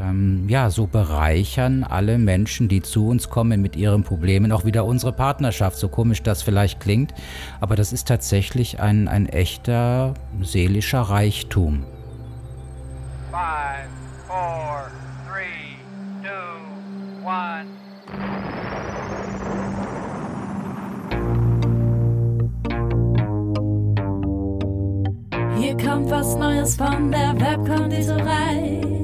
ähm, ja, so bereichern alle Menschen, die zu uns kommen mit ihren Problemen, auch wieder unsere Partnerschaft, so komisch das vielleicht klingt. Aber das ist tatsächlich ein, ein echter seelischer Reichtum. Five, four, three, two, one. Hier kommt was Neues von der Webkonditorei.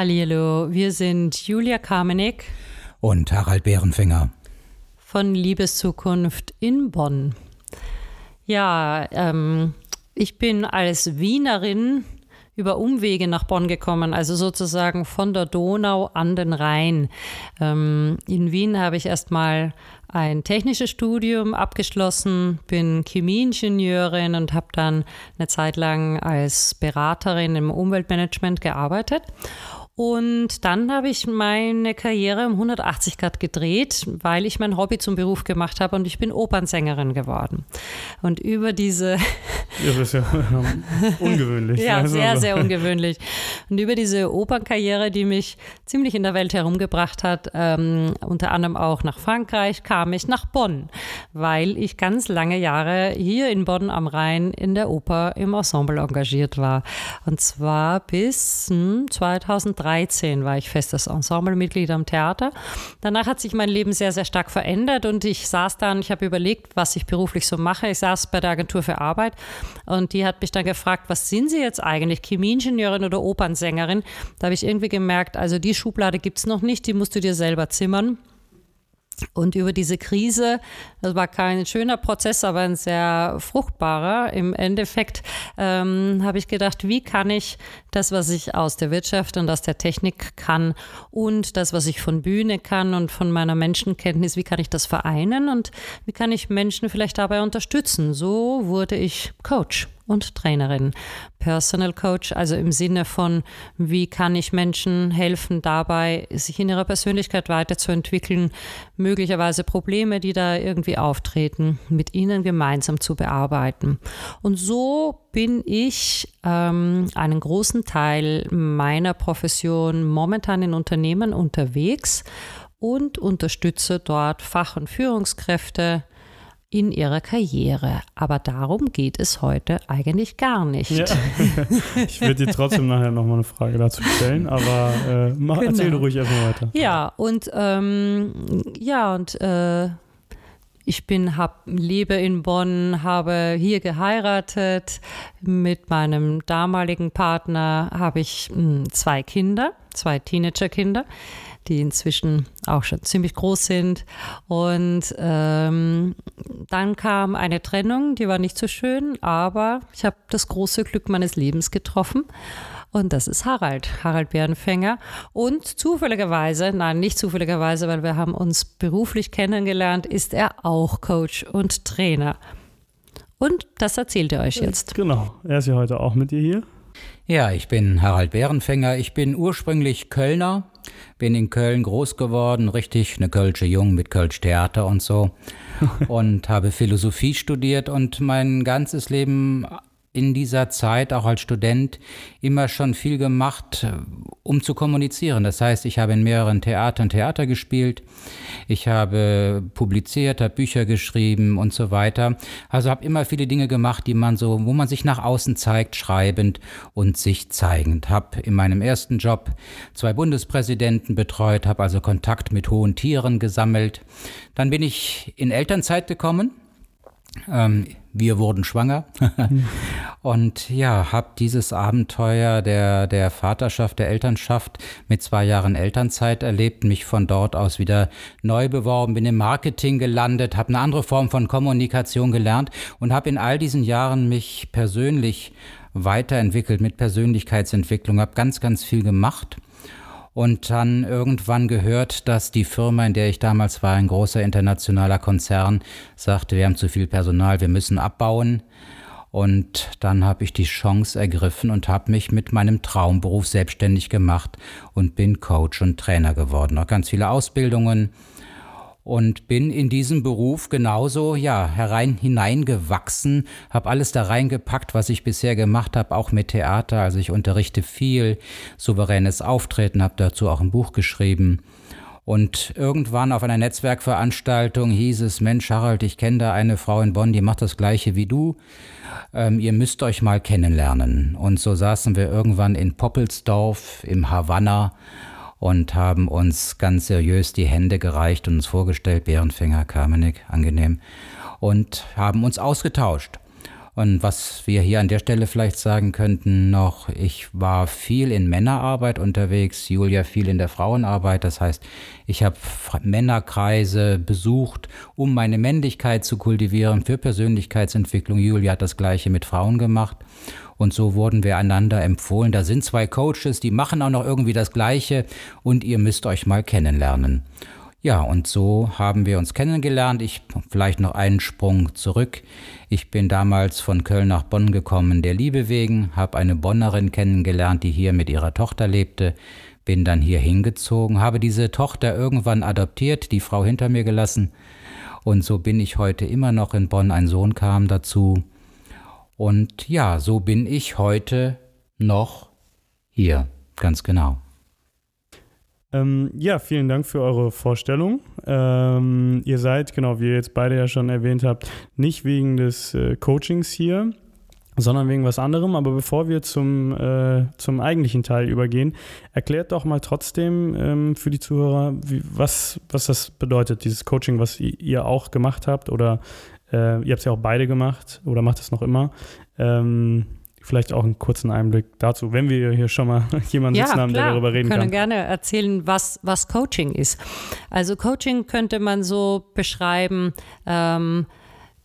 Hallo, wir sind Julia Kamenik und Harald Bärenfinger von Liebeszukunft in Bonn. Ja, ähm, ich bin als Wienerin über Umwege nach Bonn gekommen, also sozusagen von der Donau an den Rhein. Ähm, in Wien habe ich erstmal ein technisches Studium abgeschlossen, bin Chemieingenieurin und habe dann eine Zeit lang als Beraterin im Umweltmanagement gearbeitet. Und dann habe ich meine Karriere um 180 Grad gedreht, weil ich mein Hobby zum Beruf gemacht habe und ich bin Opernsängerin geworden. Und über diese. Ja, das ist ja ungewöhnlich. ja, also sehr, sehr ungewöhnlich. Und über diese Opernkarriere, die mich ziemlich in der Welt herumgebracht hat, ähm, unter anderem auch nach Frankreich, kam ich nach Bonn, weil ich ganz lange Jahre hier in Bonn am Rhein in der Oper im Ensemble engagiert war. Und zwar bis hm, 2003. 2013 war ich festes Ensemblemitglied am Theater. Danach hat sich mein Leben sehr, sehr stark verändert und ich saß dann, ich habe überlegt, was ich beruflich so mache. Ich saß bei der Agentur für Arbeit und die hat mich dann gefragt, was sind Sie jetzt eigentlich, Chemieingenieurin oder Opernsängerin? Da habe ich irgendwie gemerkt, also die Schublade gibt es noch nicht, die musst du dir selber zimmern. Und über diese Krise, das war kein schöner Prozess, aber ein sehr fruchtbarer. Im Endeffekt ähm, habe ich gedacht, wie kann ich das, was ich aus der Wirtschaft und aus der Technik kann und das, was ich von Bühne kann und von meiner Menschenkenntnis, wie kann ich das vereinen und wie kann ich Menschen vielleicht dabei unterstützen? So wurde ich Coach und Trainerin. Personal Coach, also im Sinne von, wie kann ich Menschen helfen, dabei sich in ihrer Persönlichkeit weiterzuentwickeln, möglicherweise Probleme, die da irgendwie auftreten, mit ihnen gemeinsam zu bearbeiten. Und so bin ich ähm, einen großen Teil meiner Profession momentan in Unternehmen unterwegs und unterstütze dort Fach- und Führungskräfte, in ihrer Karriere. Aber darum geht es heute eigentlich gar nicht. Ja. Ich würde dir trotzdem nachher nochmal eine Frage dazu stellen, aber äh, mach, genau. erzähl ruhig erstmal weiter. Ja, und ähm, ja, und äh, ich bin, hab, lebe in Bonn, habe hier geheiratet. Mit meinem damaligen Partner habe ich mh, hm, zwei Kinder, zwei Teenagerkinder die inzwischen auch schon ziemlich groß sind. Und ähm, dann kam eine Trennung, die war nicht so schön, aber ich habe das große Glück meines Lebens getroffen. Und das ist Harald, Harald Bärenfänger. Und zufälligerweise, nein, nicht zufälligerweise, weil wir haben uns beruflich kennengelernt, ist er auch Coach und Trainer. Und das erzählt er euch jetzt. Genau, er ist ja heute auch mit dir hier. Ja, ich bin Harald Bärenfänger. Ich bin ursprünglich Kölner, bin in Köln groß geworden, richtig eine Kölsche Jung mit Kölsch Theater und so. und habe Philosophie studiert und mein ganzes Leben in dieser Zeit, auch als Student, immer schon viel gemacht, um zu kommunizieren. Das heißt, ich habe in mehreren Theatern Theater gespielt, ich habe publiziert, habe Bücher geschrieben und so weiter. Also habe immer viele Dinge gemacht, die man so, wo man sich nach außen zeigt, schreibend und sich zeigend. Habe in meinem ersten Job zwei Bundespräsidenten betreut, habe also Kontakt mit hohen Tieren gesammelt. Dann bin ich in Elternzeit gekommen. Ähm, wir wurden schwanger. und ja, habe dieses Abenteuer der, der Vaterschaft, der Elternschaft mit zwei Jahren Elternzeit erlebt, mich von dort aus wieder neu beworben, bin im Marketing gelandet, habe eine andere Form von Kommunikation gelernt und habe in all diesen Jahren mich persönlich weiterentwickelt mit Persönlichkeitsentwicklung, habe ganz, ganz viel gemacht und dann irgendwann gehört, dass die Firma, in der ich damals war, ein großer internationaler Konzern, sagte, wir haben zu viel Personal, wir müssen abbauen. Und dann habe ich die Chance ergriffen und habe mich mit meinem Traumberuf selbstständig gemacht und bin Coach und Trainer geworden. Noch ganz viele Ausbildungen und bin in diesem Beruf genauso ja herein hineingewachsen, habe alles da reingepackt, was ich bisher gemacht habe, auch mit Theater. Also ich unterrichte viel, souveränes Auftreten, habe dazu auch ein Buch geschrieben. Und irgendwann auf einer Netzwerkveranstaltung hieß es, Mensch, Harald, ich kenne da eine Frau in Bonn, die macht das gleiche wie du. Ähm, ihr müsst euch mal kennenlernen. Und so saßen wir irgendwann in Poppelsdorf im Havanna und haben uns ganz seriös die Hände gereicht und uns vorgestellt, Bärenfänger, Kamenik, angenehm, und haben uns ausgetauscht. Und was wir hier an der Stelle vielleicht sagen könnten noch, ich war viel in Männerarbeit unterwegs, Julia viel in der Frauenarbeit. Das heißt, ich habe Männerkreise besucht, um meine Männlichkeit zu kultivieren für Persönlichkeitsentwicklung. Julia hat das gleiche mit Frauen gemacht. Und so wurden wir einander empfohlen. Da sind zwei Coaches, die machen auch noch irgendwie das Gleiche und ihr müsst euch mal kennenlernen. Ja, und so haben wir uns kennengelernt. Ich vielleicht noch einen Sprung zurück. Ich bin damals von Köln nach Bonn gekommen, der Liebe wegen, habe eine Bonnerin kennengelernt, die hier mit ihrer Tochter lebte, bin dann hier hingezogen, habe diese Tochter irgendwann adoptiert, die Frau hinter mir gelassen. Und so bin ich heute immer noch in Bonn. Ein Sohn kam dazu. Und ja, so bin ich heute noch hier, ganz genau. Ähm, ja, vielen Dank für eure Vorstellung. Ähm, ihr seid, genau wie ihr jetzt beide ja schon erwähnt habt, nicht wegen des äh, Coachings hier, sondern wegen was anderem. Aber bevor wir zum, äh, zum eigentlichen Teil übergehen, erklärt doch mal trotzdem ähm, für die Zuhörer, wie, was, was das bedeutet, dieses Coaching, was ihr auch gemacht habt oder äh, ihr habt es ja auch beide gemacht oder macht es noch immer. Ähm, vielleicht auch einen kurzen Einblick dazu, wenn wir hier schon mal jemanden ja, sitzen haben, klar. der darüber reden Wir kann. können gerne erzählen, was, was Coaching ist. Also Coaching könnte man so beschreiben, ähm,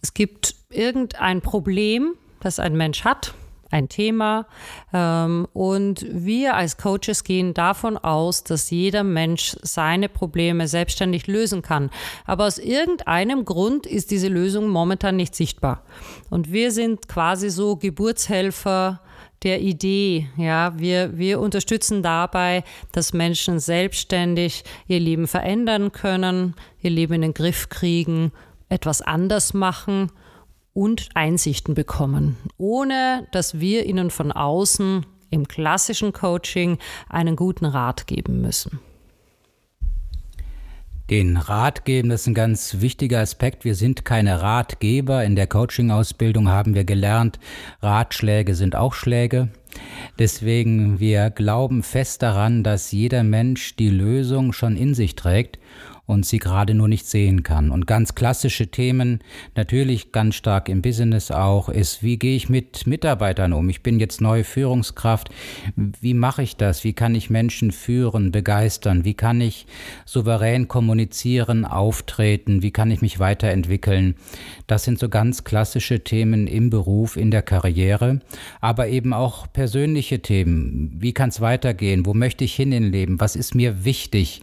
es gibt irgendein Problem, das ein Mensch hat ein Thema. Ähm, und wir als Coaches gehen davon aus, dass jeder Mensch seine Probleme selbstständig lösen kann. Aber aus irgendeinem Grund ist diese Lösung momentan nicht sichtbar. Und wir sind quasi so Geburtshelfer der Idee. Ja, wir, wir unterstützen dabei, dass Menschen selbstständig ihr Leben verändern können, ihr Leben in den Griff kriegen, etwas anders machen und Einsichten bekommen, ohne dass wir ihnen von außen im klassischen Coaching einen guten Rat geben müssen. Den Rat geben, das ist ein ganz wichtiger Aspekt. Wir sind keine Ratgeber. In der Coaching-Ausbildung haben wir gelernt, Ratschläge sind auch Schläge. Deswegen, wir glauben fest daran, dass jeder Mensch die Lösung schon in sich trägt und sie gerade nur nicht sehen kann. Und ganz klassische Themen, natürlich ganz stark im Business auch, ist, wie gehe ich mit Mitarbeitern um? Ich bin jetzt neue Führungskraft. Wie mache ich das? Wie kann ich Menschen führen, begeistern? Wie kann ich souverän kommunizieren, auftreten? Wie kann ich mich weiterentwickeln? Das sind so ganz klassische Themen im Beruf, in der Karriere, aber eben auch persönliche Themen. Wie kann es weitergehen? Wo möchte ich hin im Leben? Was ist mir wichtig?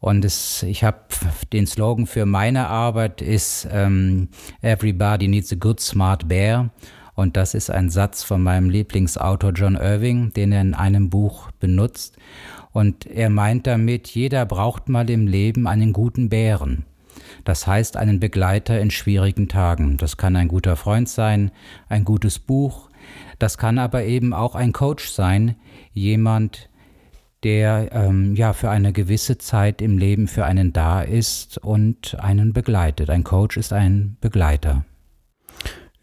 Und es, ich habe den Slogan für meine Arbeit ist ähm, Everybody needs a good smart bear. Und das ist ein Satz von meinem Lieblingsautor John Irving, den er in einem Buch benutzt. Und er meint damit, jeder braucht mal im Leben einen guten Bären. Das heißt einen Begleiter in schwierigen Tagen. Das kann ein guter Freund sein, ein gutes Buch. Das kann aber eben auch ein Coach sein, jemand, der ähm, ja für eine gewisse Zeit im Leben für einen da ist und einen begleitet. Ein Coach ist ein Begleiter.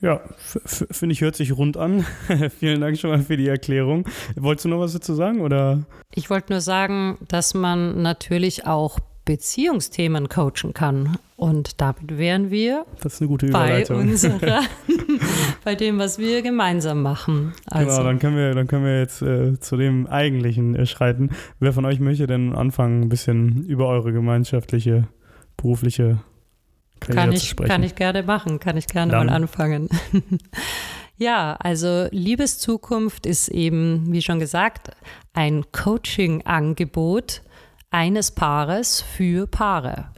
Ja, finde ich, hört sich rund an. Vielen Dank schon mal für die Erklärung. Wolltest du noch was dazu sagen? Oder? Ich wollte nur sagen, dass man natürlich auch Beziehungsthemen coachen kann. Und damit wären wir bei unserer, bei dem, was wir gemeinsam machen. Also. Genau, dann können wir, dann können wir jetzt äh, zu dem eigentlichen äh, schreiten. Wer von euch möchte denn anfangen, ein bisschen über eure gemeinschaftliche berufliche Karriere kann ich, zu sprechen? Kann ich gerne machen, kann ich gerne dann. mal anfangen. Ja, also Liebeszukunft ist eben, wie schon gesagt, ein Coaching-Angebot eines Paares für Paare.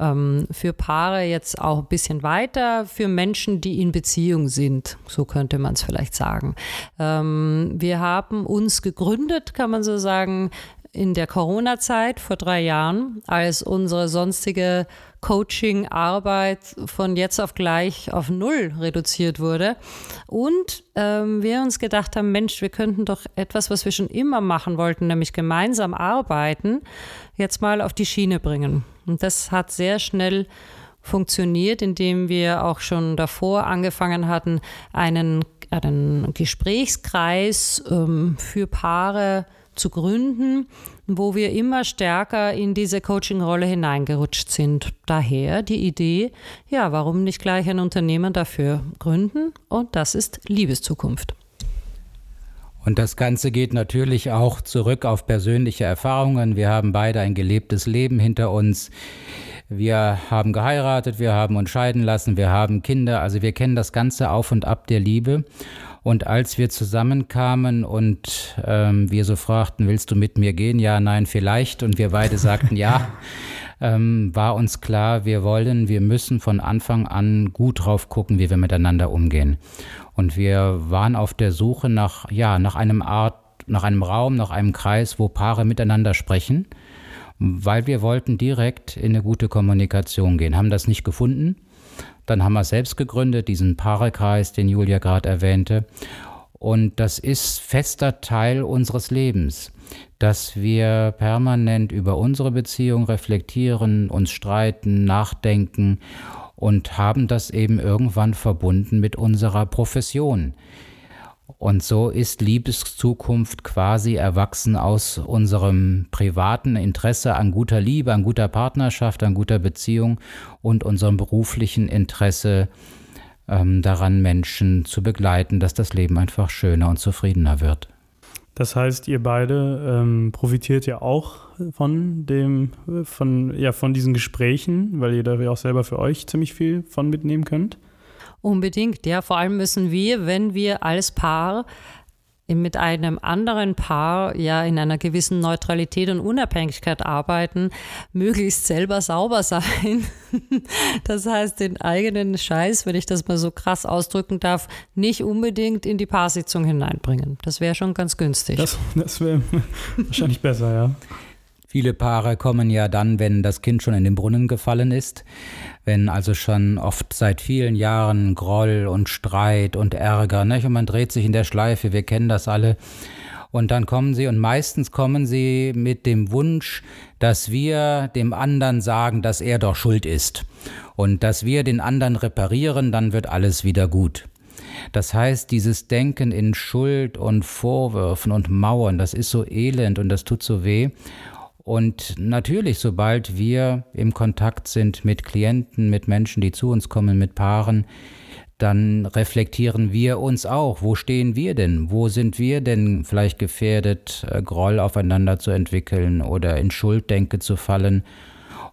Ähm, für Paare jetzt auch ein bisschen weiter, für Menschen, die in Beziehung sind, so könnte man es vielleicht sagen. Ähm, wir haben uns gegründet, kann man so sagen, in der Corona-Zeit vor drei Jahren, als unsere sonstige Coaching-Arbeit von jetzt auf gleich auf Null reduziert wurde. Und ähm, wir uns gedacht haben, Mensch, wir könnten doch etwas, was wir schon immer machen wollten, nämlich gemeinsam arbeiten, jetzt mal auf die Schiene bringen. Und das hat sehr schnell funktioniert, indem wir auch schon davor angefangen hatten, einen, einen Gesprächskreis ähm, für Paare zu gründen, wo wir immer stärker in diese Coaching-Rolle hineingerutscht sind. Daher die Idee, ja, warum nicht gleich ein Unternehmen dafür gründen? Und das ist Liebeszukunft. Und das Ganze geht natürlich auch zurück auf persönliche Erfahrungen. Wir haben beide ein gelebtes Leben hinter uns. Wir haben geheiratet, wir haben uns scheiden lassen, wir haben Kinder. Also wir kennen das Ganze auf und ab der Liebe. Und als wir zusammenkamen und ähm, wir so fragten, willst du mit mir gehen? Ja, nein, vielleicht. Und wir beide sagten ja, ähm, war uns klar, wir wollen, wir müssen von Anfang an gut drauf gucken, wie wir miteinander umgehen. Und wir waren auf der Suche nach, ja, nach einem Art, nach einem Raum, nach einem Kreis, wo Paare miteinander sprechen, weil wir wollten direkt in eine gute Kommunikation gehen, haben das nicht gefunden dann haben wir selbst gegründet, diesen Paarekreis, den Julia gerade erwähnte. Und das ist fester Teil unseres Lebens, dass wir permanent über unsere Beziehung reflektieren, uns streiten, nachdenken und haben das eben irgendwann verbunden mit unserer Profession. Und so ist Liebeszukunft quasi erwachsen aus unserem privaten Interesse an guter Liebe, an guter Partnerschaft, an guter Beziehung und unserem beruflichen Interesse ähm, daran, Menschen zu begleiten, dass das Leben einfach schöner und zufriedener wird. Das heißt, ihr beide ähm, profitiert ja auch von dem, von, ja, von diesen Gesprächen, weil ihr da ja auch selber für euch ziemlich viel von mitnehmen könnt. Unbedingt, ja. Vor allem müssen wir, wenn wir als Paar mit einem anderen Paar ja in einer gewissen Neutralität und Unabhängigkeit arbeiten, möglichst selber sauber sein. Das heißt, den eigenen Scheiß, wenn ich das mal so krass ausdrücken darf, nicht unbedingt in die Paarsitzung hineinbringen. Das wäre schon ganz günstig. Das, das wäre wahrscheinlich besser, ja. Viele Paare kommen ja dann, wenn das Kind schon in den Brunnen gefallen ist, wenn also schon oft seit vielen Jahren Groll und Streit und Ärger, nicht? und man dreht sich in der Schleife, wir kennen das alle. Und dann kommen sie und meistens kommen sie mit dem Wunsch, dass wir dem anderen sagen, dass er doch schuld ist. Und dass wir den anderen reparieren, dann wird alles wieder gut. Das heißt, dieses Denken in Schuld und Vorwürfen und Mauern, das ist so elend und das tut so weh. Und natürlich, sobald wir im Kontakt sind mit Klienten, mit Menschen, die zu uns kommen, mit Paaren, dann reflektieren wir uns auch. Wo stehen wir denn? Wo sind wir denn vielleicht gefährdet, äh, Groll aufeinander zu entwickeln oder in Schulddenke zu fallen?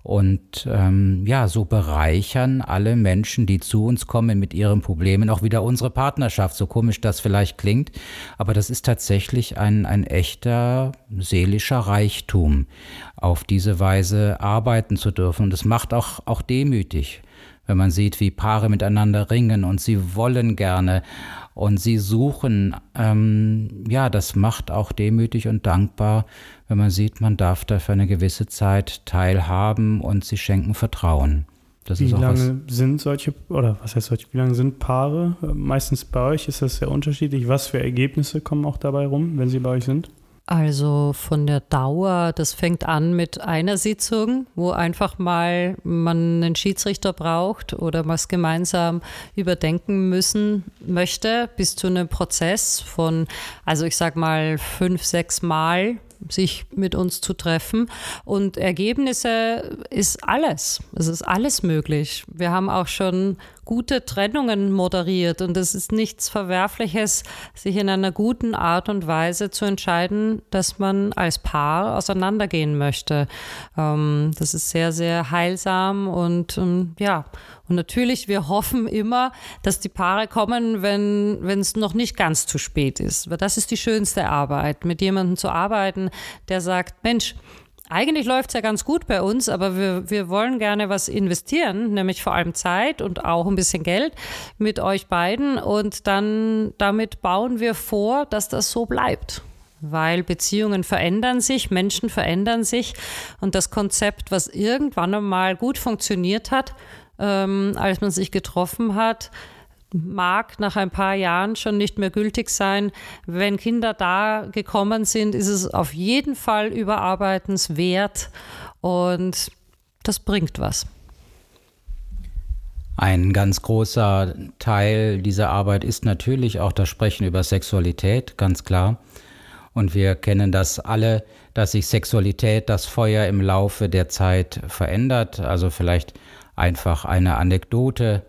Und ähm, ja, so bereichern alle Menschen, die zu uns kommen mit ihren Problemen, auch wieder unsere Partnerschaft. So komisch das vielleicht klingt, aber das ist tatsächlich ein, ein echter seelischer Reichtum, auf diese Weise arbeiten zu dürfen. Und es macht auch, auch demütig, wenn man sieht, wie Paare miteinander ringen und sie wollen gerne und sie suchen, ähm, ja, das macht auch demütig und dankbar, wenn man sieht, man darf da für eine gewisse Zeit teilhaben und sie schenken Vertrauen. Das wie lange sind solche, oder was heißt solche, wie lange sind Paare? Meistens bei euch ist das sehr unterschiedlich. Was für Ergebnisse kommen auch dabei rum, wenn sie bei euch sind? Also von der Dauer, das fängt an mit einer Sitzung, wo einfach mal man einen Schiedsrichter braucht oder was gemeinsam überdenken müssen möchte, bis zu einem Prozess von, also ich sag mal fünf, sechs Mal sich mit uns zu treffen. Und Ergebnisse ist alles. Es ist alles möglich. Wir haben auch schon gute Trennungen moderiert und es ist nichts Verwerfliches, sich in einer guten Art und Weise zu entscheiden, dass man als Paar auseinandergehen möchte. Ähm, das ist sehr, sehr heilsam und ähm, ja, und natürlich, wir hoffen immer, dass die Paare kommen, wenn es noch nicht ganz zu spät ist. Weil das ist die schönste Arbeit, mit jemandem zu arbeiten, der sagt, Mensch, eigentlich läuft es ja ganz gut bei uns, aber wir, wir wollen gerne was investieren, nämlich vor allem Zeit und auch ein bisschen Geld mit euch beiden. Und dann damit bauen wir vor, dass das so bleibt. Weil Beziehungen verändern sich, Menschen verändern sich und das Konzept, was irgendwann einmal gut funktioniert hat, ähm, als man sich getroffen hat, mag nach ein paar Jahren schon nicht mehr gültig sein. Wenn Kinder da gekommen sind, ist es auf jeden Fall überarbeitenswert und das bringt was. Ein ganz großer Teil dieser Arbeit ist natürlich auch das Sprechen über Sexualität, ganz klar. Und wir kennen das alle, dass sich Sexualität, das Feuer im Laufe der Zeit verändert. Also vielleicht einfach eine Anekdote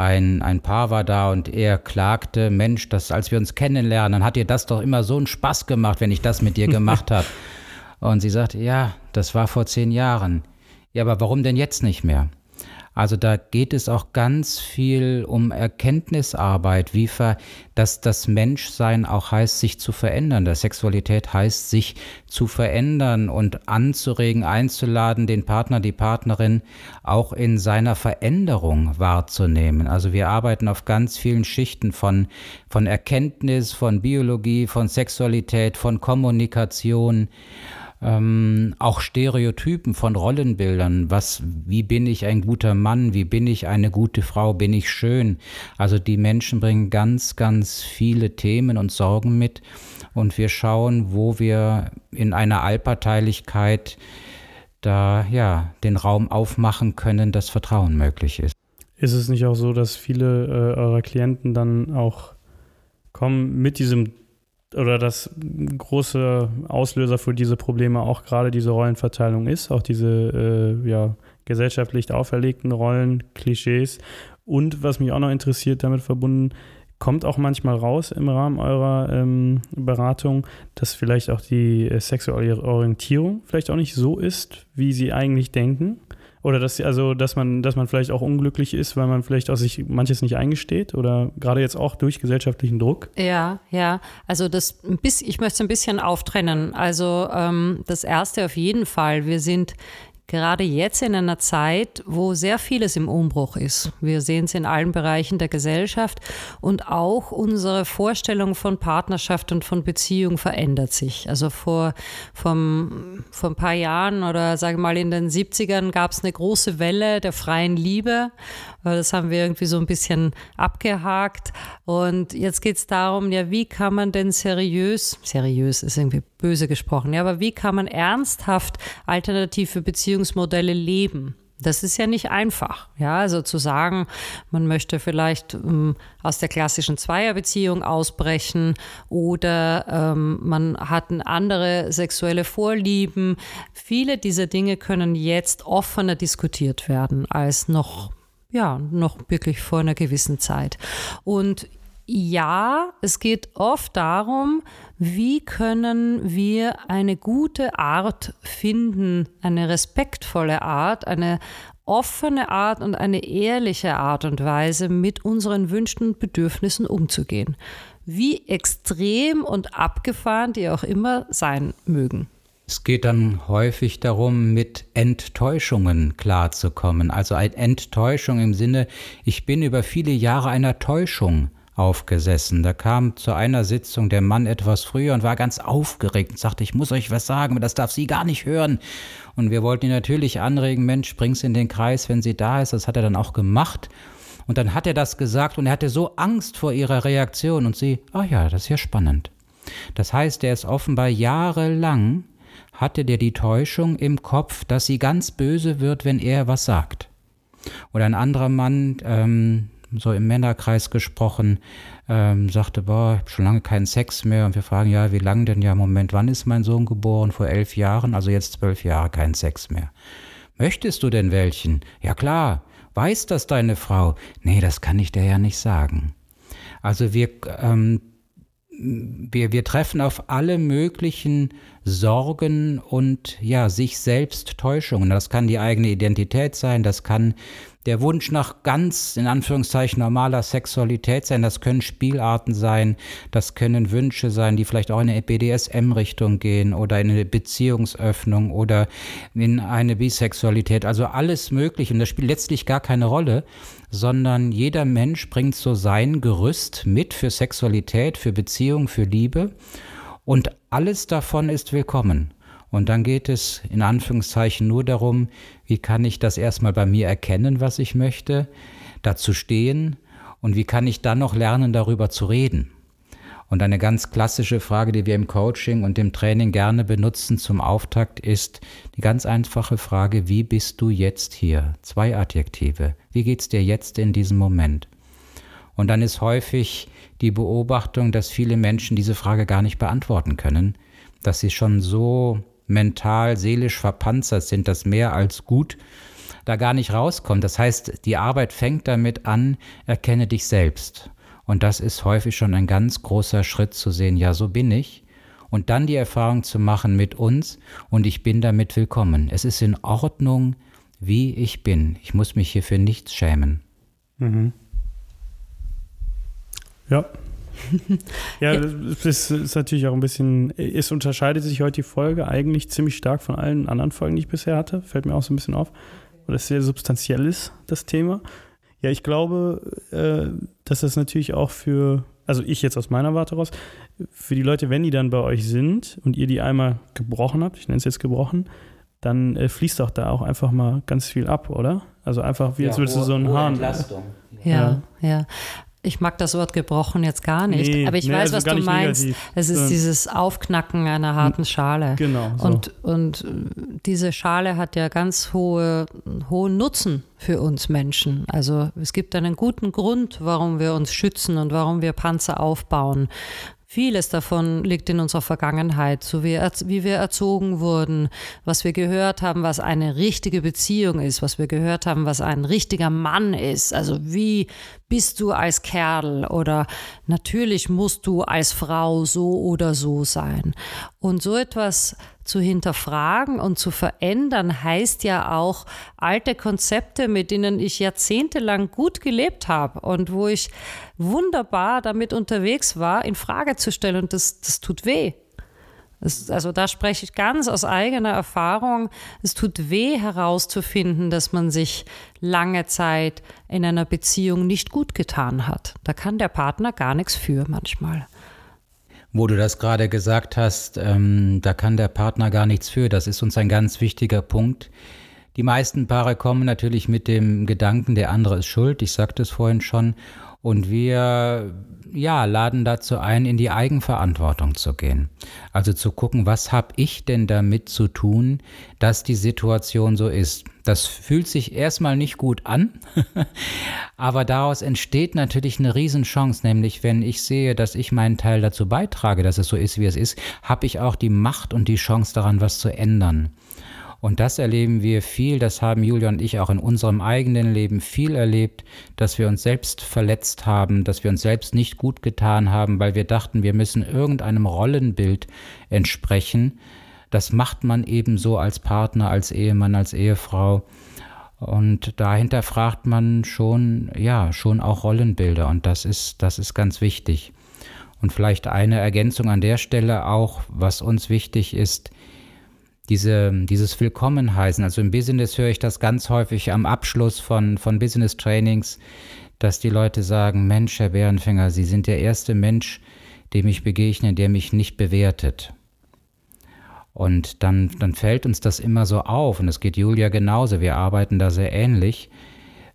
ein, ein Paar war da und er klagte, Mensch, das, als wir uns kennenlernen, dann hat dir das doch immer so einen Spaß gemacht, wenn ich das mit dir gemacht habe. Und sie sagte, ja, das war vor zehn Jahren. Ja, aber warum denn jetzt nicht mehr? Also da geht es auch ganz viel um Erkenntnisarbeit, wie ver, dass das Menschsein auch heißt, sich zu verändern. Dass Sexualität heißt, sich zu verändern und anzuregen, einzuladen, den Partner, die Partnerin auch in seiner Veränderung wahrzunehmen. Also wir arbeiten auf ganz vielen Schichten von, von Erkenntnis, von Biologie, von Sexualität, von Kommunikation ähm, auch Stereotypen von Rollenbildern. Was, wie bin ich ein guter Mann? Wie bin ich eine gute Frau? Bin ich schön? Also die Menschen bringen ganz, ganz viele Themen und Sorgen mit. Und wir schauen, wo wir in einer Allparteilichkeit da ja den Raum aufmachen können, dass Vertrauen möglich ist. Ist es nicht auch so, dass viele äh, eurer Klienten dann auch kommen mit diesem oder das große Auslöser für diese Probleme auch gerade diese Rollenverteilung ist, auch diese äh, ja, gesellschaftlich auferlegten Rollen, Klischees. Und was mich auch noch interessiert, damit verbunden, kommt auch manchmal raus im Rahmen eurer ähm, Beratung, dass vielleicht auch die äh, sexuelle Orientierung vielleicht auch nicht so ist, wie sie eigentlich denken. Oder dass, also, dass man, dass man vielleicht auch unglücklich ist, weil man vielleicht auch sich manches nicht eingesteht oder gerade jetzt auch durch gesellschaftlichen Druck? Ja, ja. Also das ich möchte ein bisschen auftrennen. Also ähm, das erste auf jeden Fall. Wir sind gerade jetzt in einer Zeit, wo sehr vieles im Umbruch ist. Wir sehen es in allen Bereichen der Gesellschaft und auch unsere Vorstellung von Partnerschaft und von Beziehung verändert sich. Also vor, vom, vor ein paar Jahren oder sagen wir mal in den 70ern gab es eine große Welle der freien Liebe das haben wir irgendwie so ein bisschen abgehakt. Und jetzt geht es darum, ja, wie kann man denn seriös, seriös ist irgendwie böse gesprochen, ja, aber wie kann man ernsthaft alternative Beziehungsmodelle leben? Das ist ja nicht einfach. Ja, also zu sagen, man möchte vielleicht ähm, aus der klassischen Zweierbeziehung ausbrechen oder ähm, man hat andere sexuelle Vorlieben. Viele dieser Dinge können jetzt offener diskutiert werden als noch ja, noch wirklich vor einer gewissen Zeit. Und ja, es geht oft darum, wie können wir eine gute Art finden, eine respektvolle Art, eine offene Art und eine ehrliche Art und Weise mit unseren Wünschen und Bedürfnissen umzugehen. Wie extrem und abgefahren die auch immer sein mögen. Es geht dann häufig darum, mit Enttäuschungen klarzukommen. Also eine Enttäuschung im Sinne, ich bin über viele Jahre einer Täuschung aufgesessen. Da kam zu einer Sitzung der Mann etwas früher und war ganz aufgeregt und sagte, ich muss euch was sagen, aber das darf sie gar nicht hören. Und wir wollten ihn natürlich anregen, Mensch, bring's in den Kreis, wenn sie da ist. Das hat er dann auch gemacht. Und dann hat er das gesagt und er hatte so Angst vor ihrer Reaktion und sie, ah ja, das ist ja spannend. Das heißt, er ist offenbar jahrelang hatte der die Täuschung im Kopf, dass sie ganz böse wird, wenn er was sagt. Oder ein anderer Mann, ähm, so im Männerkreis gesprochen, ähm, sagte, boah, ich habe schon lange keinen Sex mehr. Und wir fragen, ja, wie lange denn? Ja, Moment, wann ist mein Sohn geboren? Vor elf Jahren, also jetzt zwölf Jahre kein Sex mehr. Möchtest du denn welchen? Ja, klar. Weiß das deine Frau? Nee, das kann ich dir ja nicht sagen. Also wir, ähm, wir, wir treffen auf alle möglichen Sorgen und ja, sich selbst Täuschungen. Das kann die eigene Identität sein, das kann der Wunsch nach ganz, in Anführungszeichen, normaler Sexualität sein. Das können Spielarten sein, das können Wünsche sein, die vielleicht auch in eine BDSM-Richtung gehen oder in eine Beziehungsöffnung oder in eine Bisexualität. Also alles Mögliche. Und das spielt letztlich gar keine Rolle, sondern jeder Mensch bringt so sein Gerüst mit für Sexualität, für Beziehung, für Liebe. Und alles davon ist willkommen. Und dann geht es in Anführungszeichen nur darum, wie kann ich das erstmal bei mir erkennen, was ich möchte, dazu stehen und wie kann ich dann noch lernen, darüber zu reden. Und eine ganz klassische Frage, die wir im Coaching und im Training gerne benutzen zum Auftakt, ist die ganz einfache Frage, wie bist du jetzt hier? Zwei Adjektive. Wie geht's dir jetzt in diesem Moment? Und dann ist häufig die Beobachtung, dass viele Menschen diese Frage gar nicht beantworten können, dass sie schon so mental, seelisch verpanzert sind, dass mehr als gut da gar nicht rauskommt. Das heißt, die Arbeit fängt damit an, erkenne dich selbst. Und das ist häufig schon ein ganz großer Schritt zu sehen, ja, so bin ich. Und dann die Erfahrung zu machen mit uns und ich bin damit willkommen. Es ist in Ordnung, wie ich bin. Ich muss mich hier für nichts schämen. Mhm. Ja, ja, das ist, natürlich auch ein bisschen, es unterscheidet sich heute die Folge eigentlich ziemlich stark von allen anderen Folgen, die ich bisher hatte. Fällt mir auch so ein bisschen auf, weil es sehr substanziell ist, das Thema. Ja, ich glaube, äh, dass das natürlich auch für, also ich jetzt aus meiner Warte raus, für die Leute, wenn die dann bei euch sind und ihr die einmal gebrochen habt, ich nenne es jetzt gebrochen, dann äh, fließt auch da auch einfach mal ganz viel ab, oder? Also einfach wie als würdest du so einen Hahn. Entlastung. Ja, ja, ja. Ich mag das Wort gebrochen jetzt gar nicht, nee, aber ich nee, weiß, was du meinst. Negativ. Es ist dieses Aufknacken einer harten Schale. Genau. So. Und, und diese Schale hat ja ganz hohe, hohen Nutzen für uns Menschen. Also es gibt einen guten Grund, warum wir uns schützen und warum wir Panzer aufbauen. Vieles davon liegt in unserer Vergangenheit, so wie, wie wir erzogen wurden, was wir gehört haben, was eine richtige Beziehung ist, was wir gehört haben, was ein richtiger Mann ist. Also wie bist du als Kerl oder natürlich musst du als Frau so oder so sein. Und so etwas zu hinterfragen und zu verändern heißt ja auch alte Konzepte, mit denen ich jahrzehntelang gut gelebt habe und wo ich wunderbar damit unterwegs war, in Frage zu stellen und das, das tut weh. Es, also da spreche ich ganz aus eigener Erfahrung. Es tut weh herauszufinden, dass man sich lange Zeit in einer Beziehung nicht gut getan hat. Da kann der Partner gar nichts für manchmal. Wo du das gerade gesagt hast, ähm, da kann der Partner gar nichts für. Das ist uns ein ganz wichtiger Punkt. Die meisten Paare kommen natürlich mit dem Gedanken, der andere ist schuld. Ich sagte es vorhin schon. Und wir ja, laden dazu ein, in die Eigenverantwortung zu gehen. Also zu gucken, was habe ich denn damit zu tun, dass die Situation so ist. Das fühlt sich erstmal nicht gut an, aber daraus entsteht natürlich eine Riesenchance, nämlich wenn ich sehe, dass ich meinen Teil dazu beitrage, dass es so ist, wie es ist, habe ich auch die Macht und die Chance daran, was zu ändern. Und das erleben wir viel, das haben Julia und ich auch in unserem eigenen Leben viel erlebt, dass wir uns selbst verletzt haben, dass wir uns selbst nicht gut getan haben, weil wir dachten, wir müssen irgendeinem Rollenbild entsprechen. Das macht man eben so als Partner, als Ehemann, als Ehefrau. Und dahinter fragt man schon, ja, schon auch Rollenbilder. Und das ist, das ist ganz wichtig. Und vielleicht eine Ergänzung an der Stelle auch, was uns wichtig ist, diese, dieses Willkommenheißen. Also im Business höre ich das ganz häufig am Abschluss von, von Business-Trainings, dass die Leute sagen, Mensch, Herr Bärenfänger, Sie sind der erste Mensch, dem ich begegne, der mich nicht bewertet. Und dann, dann fällt uns das immer so auf, und es geht Julia genauso, wir arbeiten da sehr ähnlich,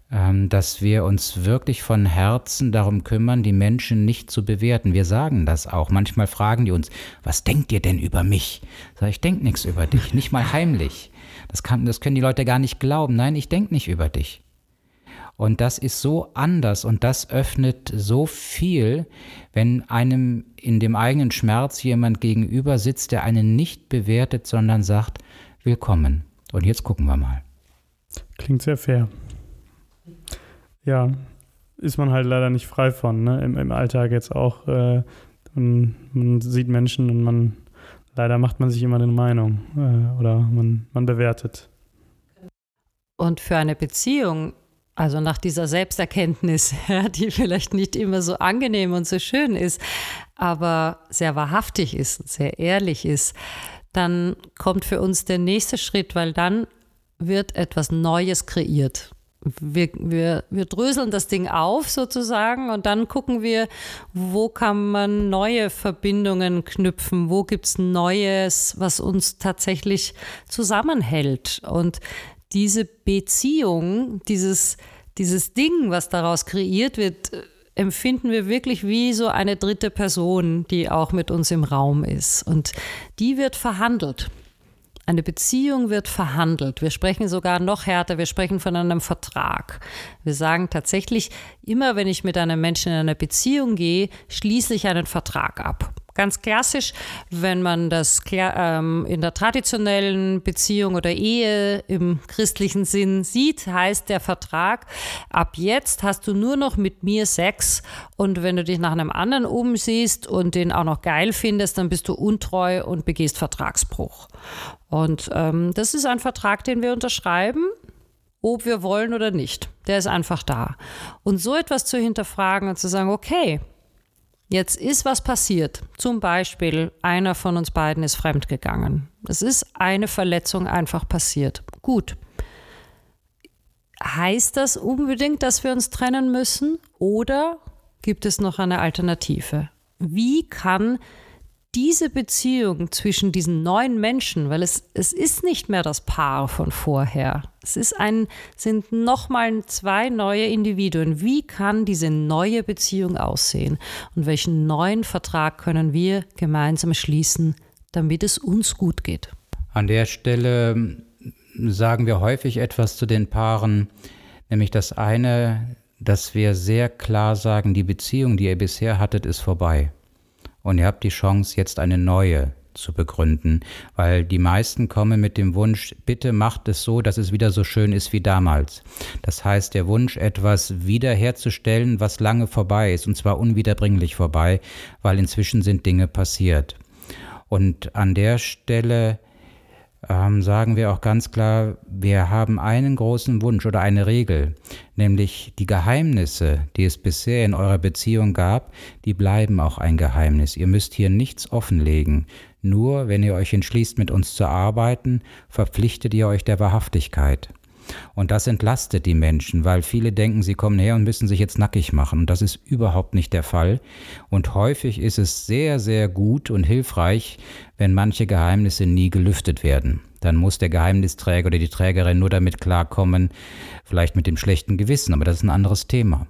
dass wir uns wirklich von Herzen darum kümmern, die Menschen nicht zu bewerten. Wir sagen das auch. Manchmal fragen die uns, was denkt ihr denn über mich? Sag ich, denke nichts über dich, nicht mal heimlich. Das, kann, das können die Leute gar nicht glauben. Nein, ich denke nicht über dich. Und das ist so anders und das öffnet so viel, wenn einem in dem eigenen Schmerz jemand gegenüber sitzt, der einen nicht bewertet, sondern sagt, willkommen. Und jetzt gucken wir mal. Klingt sehr fair. Ja, ist man halt leider nicht frei von, ne? Im, im Alltag jetzt auch. Äh, man, sieht Menschen und man, leider macht man sich immer eine Meinung äh, oder man, man bewertet. Und für eine Beziehung, also nach dieser Selbsterkenntnis, ja, die vielleicht nicht immer so angenehm und so schön ist, aber sehr wahrhaftig ist, sehr ehrlich ist, dann kommt für uns der nächste Schritt, weil dann wird etwas Neues kreiert. Wir, wir, wir dröseln das Ding auf sozusagen und dann gucken wir, wo kann man neue Verbindungen knüpfen, wo gibt es Neues, was uns tatsächlich zusammenhält. Und diese Beziehung, dieses, dieses Ding, was daraus kreiert wird, empfinden wir wirklich wie so eine dritte Person, die auch mit uns im Raum ist. Und die wird verhandelt. Eine Beziehung wird verhandelt. Wir sprechen sogar noch härter, wir sprechen von einem Vertrag. Wir sagen tatsächlich, immer wenn ich mit einem Menschen in eine Beziehung gehe, schließe ich einen Vertrag ab. Ganz klassisch, wenn man das ähm, in der traditionellen Beziehung oder Ehe im christlichen Sinn sieht, heißt der Vertrag, ab jetzt hast du nur noch mit mir Sex und wenn du dich nach einem anderen umsiehst und den auch noch geil findest, dann bist du untreu und begehst Vertragsbruch. Und ähm, das ist ein Vertrag, den wir unterschreiben ob wir wollen oder nicht. Der ist einfach da. Und so etwas zu hinterfragen und zu sagen, okay, Jetzt ist was passiert. Zum Beispiel, einer von uns beiden ist fremdgegangen. Es ist eine Verletzung einfach passiert. Gut. Heißt das unbedingt, dass wir uns trennen müssen? Oder gibt es noch eine Alternative? Wie kann diese Beziehung zwischen diesen neuen Menschen, weil es, es ist nicht mehr das Paar von vorher. Es ist ein, sind nochmal zwei neue Individuen. Wie kann diese neue Beziehung aussehen? Und welchen neuen Vertrag können wir gemeinsam schließen, damit es uns gut geht? An der Stelle sagen wir häufig etwas zu den Paaren, nämlich das eine, dass wir sehr klar sagen, die Beziehung, die ihr bisher hattet, ist vorbei und ihr habt die Chance, jetzt eine neue zu begründen, weil die meisten kommen mit dem Wunsch, bitte macht es so, dass es wieder so schön ist wie damals. Das heißt, der Wunsch, etwas wiederherzustellen, was lange vorbei ist, und zwar unwiederbringlich vorbei, weil inzwischen sind Dinge passiert. Und an der Stelle ähm, sagen wir auch ganz klar, wir haben einen großen Wunsch oder eine Regel, nämlich die Geheimnisse, die es bisher in eurer Beziehung gab, die bleiben auch ein Geheimnis. Ihr müsst hier nichts offenlegen. Nur wenn ihr euch entschließt, mit uns zu arbeiten, verpflichtet ihr euch der Wahrhaftigkeit. Und das entlastet die Menschen, weil viele denken, sie kommen her und müssen sich jetzt nackig machen. Und das ist überhaupt nicht der Fall. Und häufig ist es sehr, sehr gut und hilfreich, wenn manche Geheimnisse nie gelüftet werden. Dann muss der Geheimnisträger oder die Trägerin nur damit klarkommen, vielleicht mit dem schlechten Gewissen, aber das ist ein anderes Thema.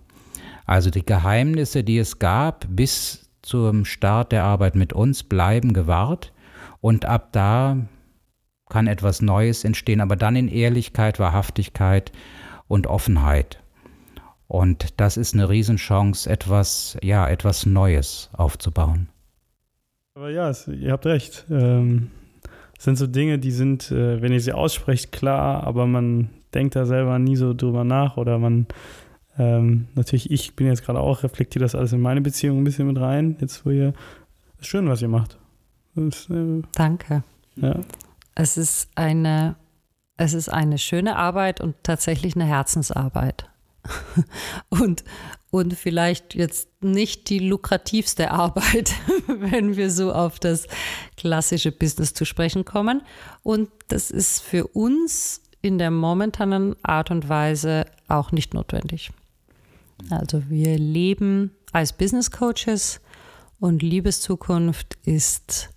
Also die Geheimnisse, die es gab bis zum Start der Arbeit mit uns, bleiben gewahrt und ab da kann etwas Neues entstehen, aber dann in Ehrlichkeit, Wahrhaftigkeit und Offenheit. Und das ist eine Riesenchance, etwas, ja, etwas Neues aufzubauen. Aber ja, es, ihr habt recht. Ähm, sind so Dinge, die sind, äh, wenn ihr sie aussprecht, klar, aber man denkt da selber nie so drüber nach oder man, ähm, natürlich, ich bin jetzt gerade auch, reflektiert das alles in meine Beziehung ein bisschen mit rein, jetzt wo ihr, ist schön, was ihr macht. Das, äh, Danke. Ja. Es ist eine, es ist eine schöne Arbeit und tatsächlich eine Herzensarbeit. und, und vielleicht jetzt nicht die lukrativste Arbeit, wenn wir so auf das klassische Business zu sprechen kommen. Und das ist für uns in der momentanen Art und Weise auch nicht notwendig. Also wir leben als Business Coaches und Liebeszukunft ist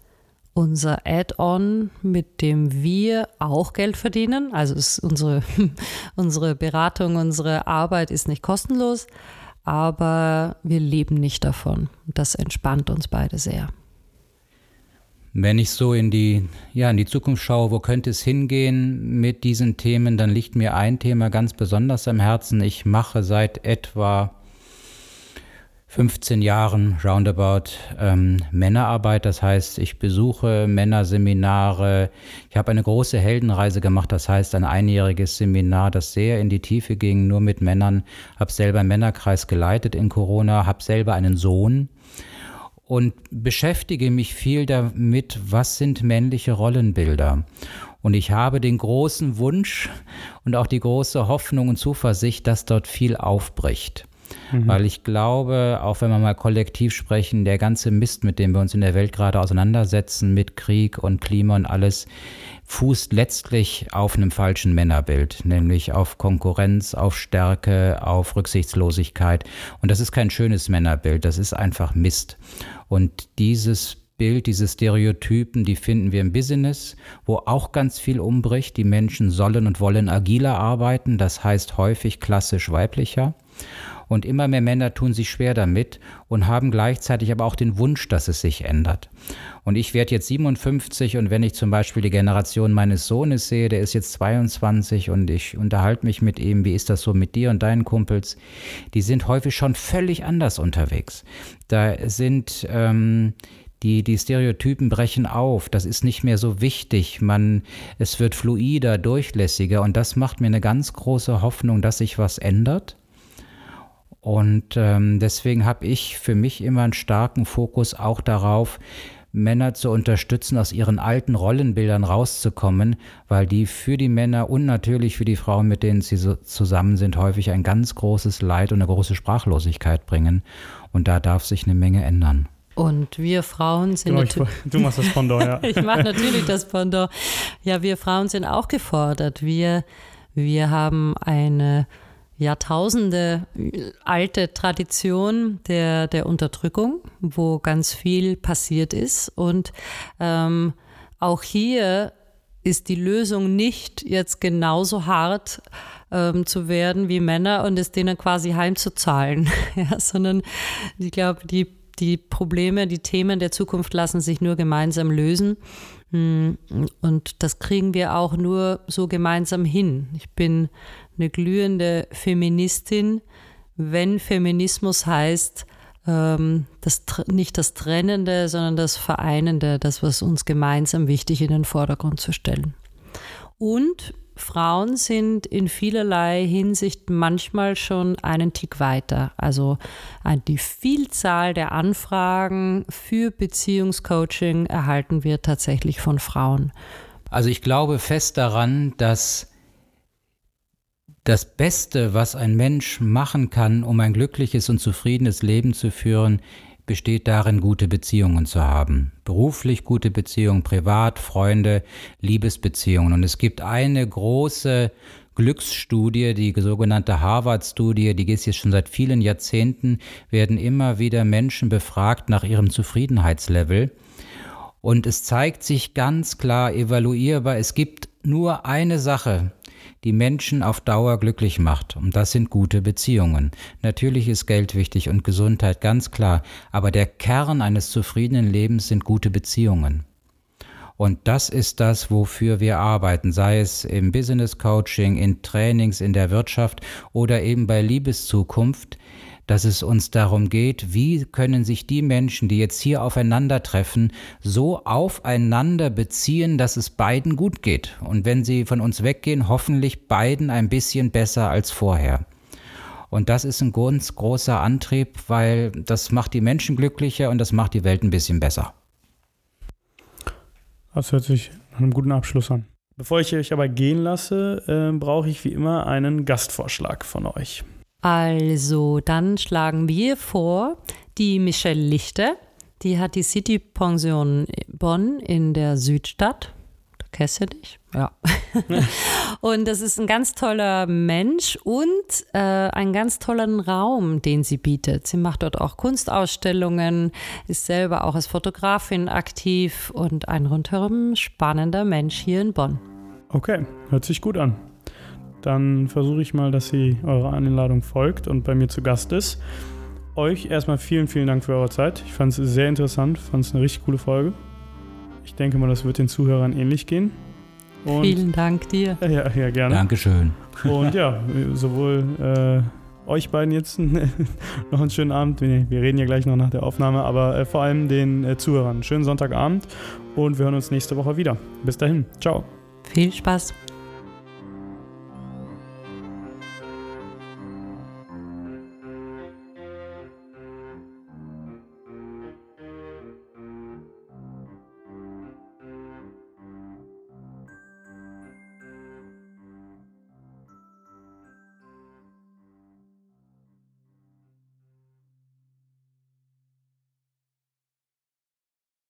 unser Add-on, mit dem wir auch Geld verdienen. Also unsere, unsere Beratung, unsere Arbeit ist nicht kostenlos, aber wir leben nicht davon. Das entspannt uns beide sehr. Wenn ich so in die, ja, in die Zukunft schaue, wo könnte es hingehen mit diesen Themen, dann liegt mir ein Thema ganz besonders am Herzen. Ich mache seit etwa 15 Jahren roundabout ähm, Männerarbeit. Das heißt, ich besuche Männerseminare. Ich habe eine große Heldenreise gemacht. Das heißt, ein einjähriges Seminar, das sehr in die Tiefe ging, nur mit Männern. Habe selber einen Männerkreis geleitet in Corona. Habe selber einen Sohn und beschäftige mich viel damit, was sind männliche Rollenbilder. Und ich habe den großen Wunsch und auch die große Hoffnung und Zuversicht, dass dort viel aufbricht. Mhm. Weil ich glaube, auch wenn wir mal kollektiv sprechen, der ganze Mist, mit dem wir uns in der Welt gerade auseinandersetzen, mit Krieg und Klima und alles, fußt letztlich auf einem falschen Männerbild, nämlich auf Konkurrenz, auf Stärke, auf Rücksichtslosigkeit. Und das ist kein schönes Männerbild, das ist einfach Mist. Und dieses Bild, diese Stereotypen, die finden wir im Business, wo auch ganz viel umbricht. Die Menschen sollen und wollen agiler arbeiten, das heißt häufig klassisch weiblicher. Und immer mehr Männer tun sich schwer damit und haben gleichzeitig aber auch den Wunsch, dass es sich ändert. Und ich werde jetzt 57 und wenn ich zum Beispiel die Generation meines Sohnes sehe, der ist jetzt 22 und ich unterhalte mich mit ihm, wie ist das so mit dir und deinen Kumpels, die sind häufig schon völlig anders unterwegs. Da sind ähm, die, die Stereotypen brechen auf, das ist nicht mehr so wichtig, man, es wird fluider, durchlässiger und das macht mir eine ganz große Hoffnung, dass sich was ändert. Und ähm, deswegen habe ich für mich immer einen starken Fokus auch darauf, Männer zu unterstützen, aus ihren alten Rollenbildern rauszukommen, weil die für die Männer und natürlich für die Frauen, mit denen sie so zusammen sind, häufig ein ganz großes Leid und eine große Sprachlosigkeit bringen. Und da darf sich eine Menge ändern. Und wir Frauen sind genau, natürlich. Du machst das Pendant, ja. ich mache natürlich das Pendant. Ja, wir Frauen sind auch gefordert. Wir, wir haben eine Jahrtausende alte Tradition der, der Unterdrückung, wo ganz viel passiert ist. Und ähm, auch hier ist die Lösung nicht jetzt genauso hart ähm, zu werden wie Männer und es denen quasi heimzuzahlen, ja, sondern ich glaube, die, die Probleme, die Themen der Zukunft lassen sich nur gemeinsam lösen. Hm, und das kriegen wir auch nur so gemeinsam hin. Ich bin eine glühende Feministin, wenn Feminismus heißt, ähm, das, nicht das Trennende, sondern das Vereinende, das, was uns gemeinsam wichtig in den Vordergrund zu stellen. Und Frauen sind in vielerlei Hinsicht manchmal schon einen Tick weiter. Also äh, die Vielzahl der Anfragen für Beziehungscoaching erhalten wir tatsächlich von Frauen. Also ich glaube fest daran, dass das Beste, was ein Mensch machen kann, um ein glückliches und zufriedenes Leben zu führen, besteht darin, gute Beziehungen zu haben. Beruflich gute Beziehungen, privat, Freunde, Liebesbeziehungen. Und es gibt eine große Glücksstudie, die sogenannte Harvard-Studie, die ist jetzt schon seit vielen Jahrzehnten, werden immer wieder Menschen befragt nach ihrem Zufriedenheitslevel. Und es zeigt sich ganz klar evaluierbar, es gibt nur eine Sache, die Menschen auf Dauer glücklich macht. Und das sind gute Beziehungen. Natürlich ist Geld wichtig und Gesundheit, ganz klar. Aber der Kern eines zufriedenen Lebens sind gute Beziehungen. Und das ist das, wofür wir arbeiten, sei es im Business Coaching, in Trainings, in der Wirtschaft oder eben bei Liebeszukunft dass es uns darum geht, wie können sich die Menschen, die jetzt hier aufeinandertreffen, so aufeinander beziehen, dass es beiden gut geht. Und wenn sie von uns weggehen, hoffentlich beiden ein bisschen besser als vorher. Und das ist ein ganz großer Antrieb, weil das macht die Menschen glücklicher und das macht die Welt ein bisschen besser. Das hört sich nach einem guten Abschluss an. Bevor ich euch aber gehen lasse, äh, brauche ich wie immer einen Gastvorschlag von euch. Also, dann schlagen wir vor, die Michelle Lichter, die hat die City Pension Bonn in der Südstadt. Da kennst du dich? Ja. und das ist ein ganz toller Mensch und äh, einen ganz tollen Raum, den sie bietet. Sie macht dort auch Kunstausstellungen, ist selber auch als Fotografin aktiv und ein rundherum spannender Mensch hier in Bonn. Okay, hört sich gut an dann versuche ich mal, dass sie eurer Einladung folgt und bei mir zu Gast ist. Euch erstmal vielen, vielen Dank für eure Zeit. Ich fand es sehr interessant, fand es eine richtig coole Folge. Ich denke mal, das wird den Zuhörern ähnlich gehen. Und Vielen Dank dir. Ja, ja, gerne. Dankeschön. Und ja, sowohl äh, euch beiden jetzt noch einen schönen Abend. Wir reden ja gleich noch nach der Aufnahme, aber äh, vor allem den äh, Zuhörern. Schönen Sonntagabend und wir hören uns nächste Woche wieder. Bis dahin. Ciao. Viel Spaß.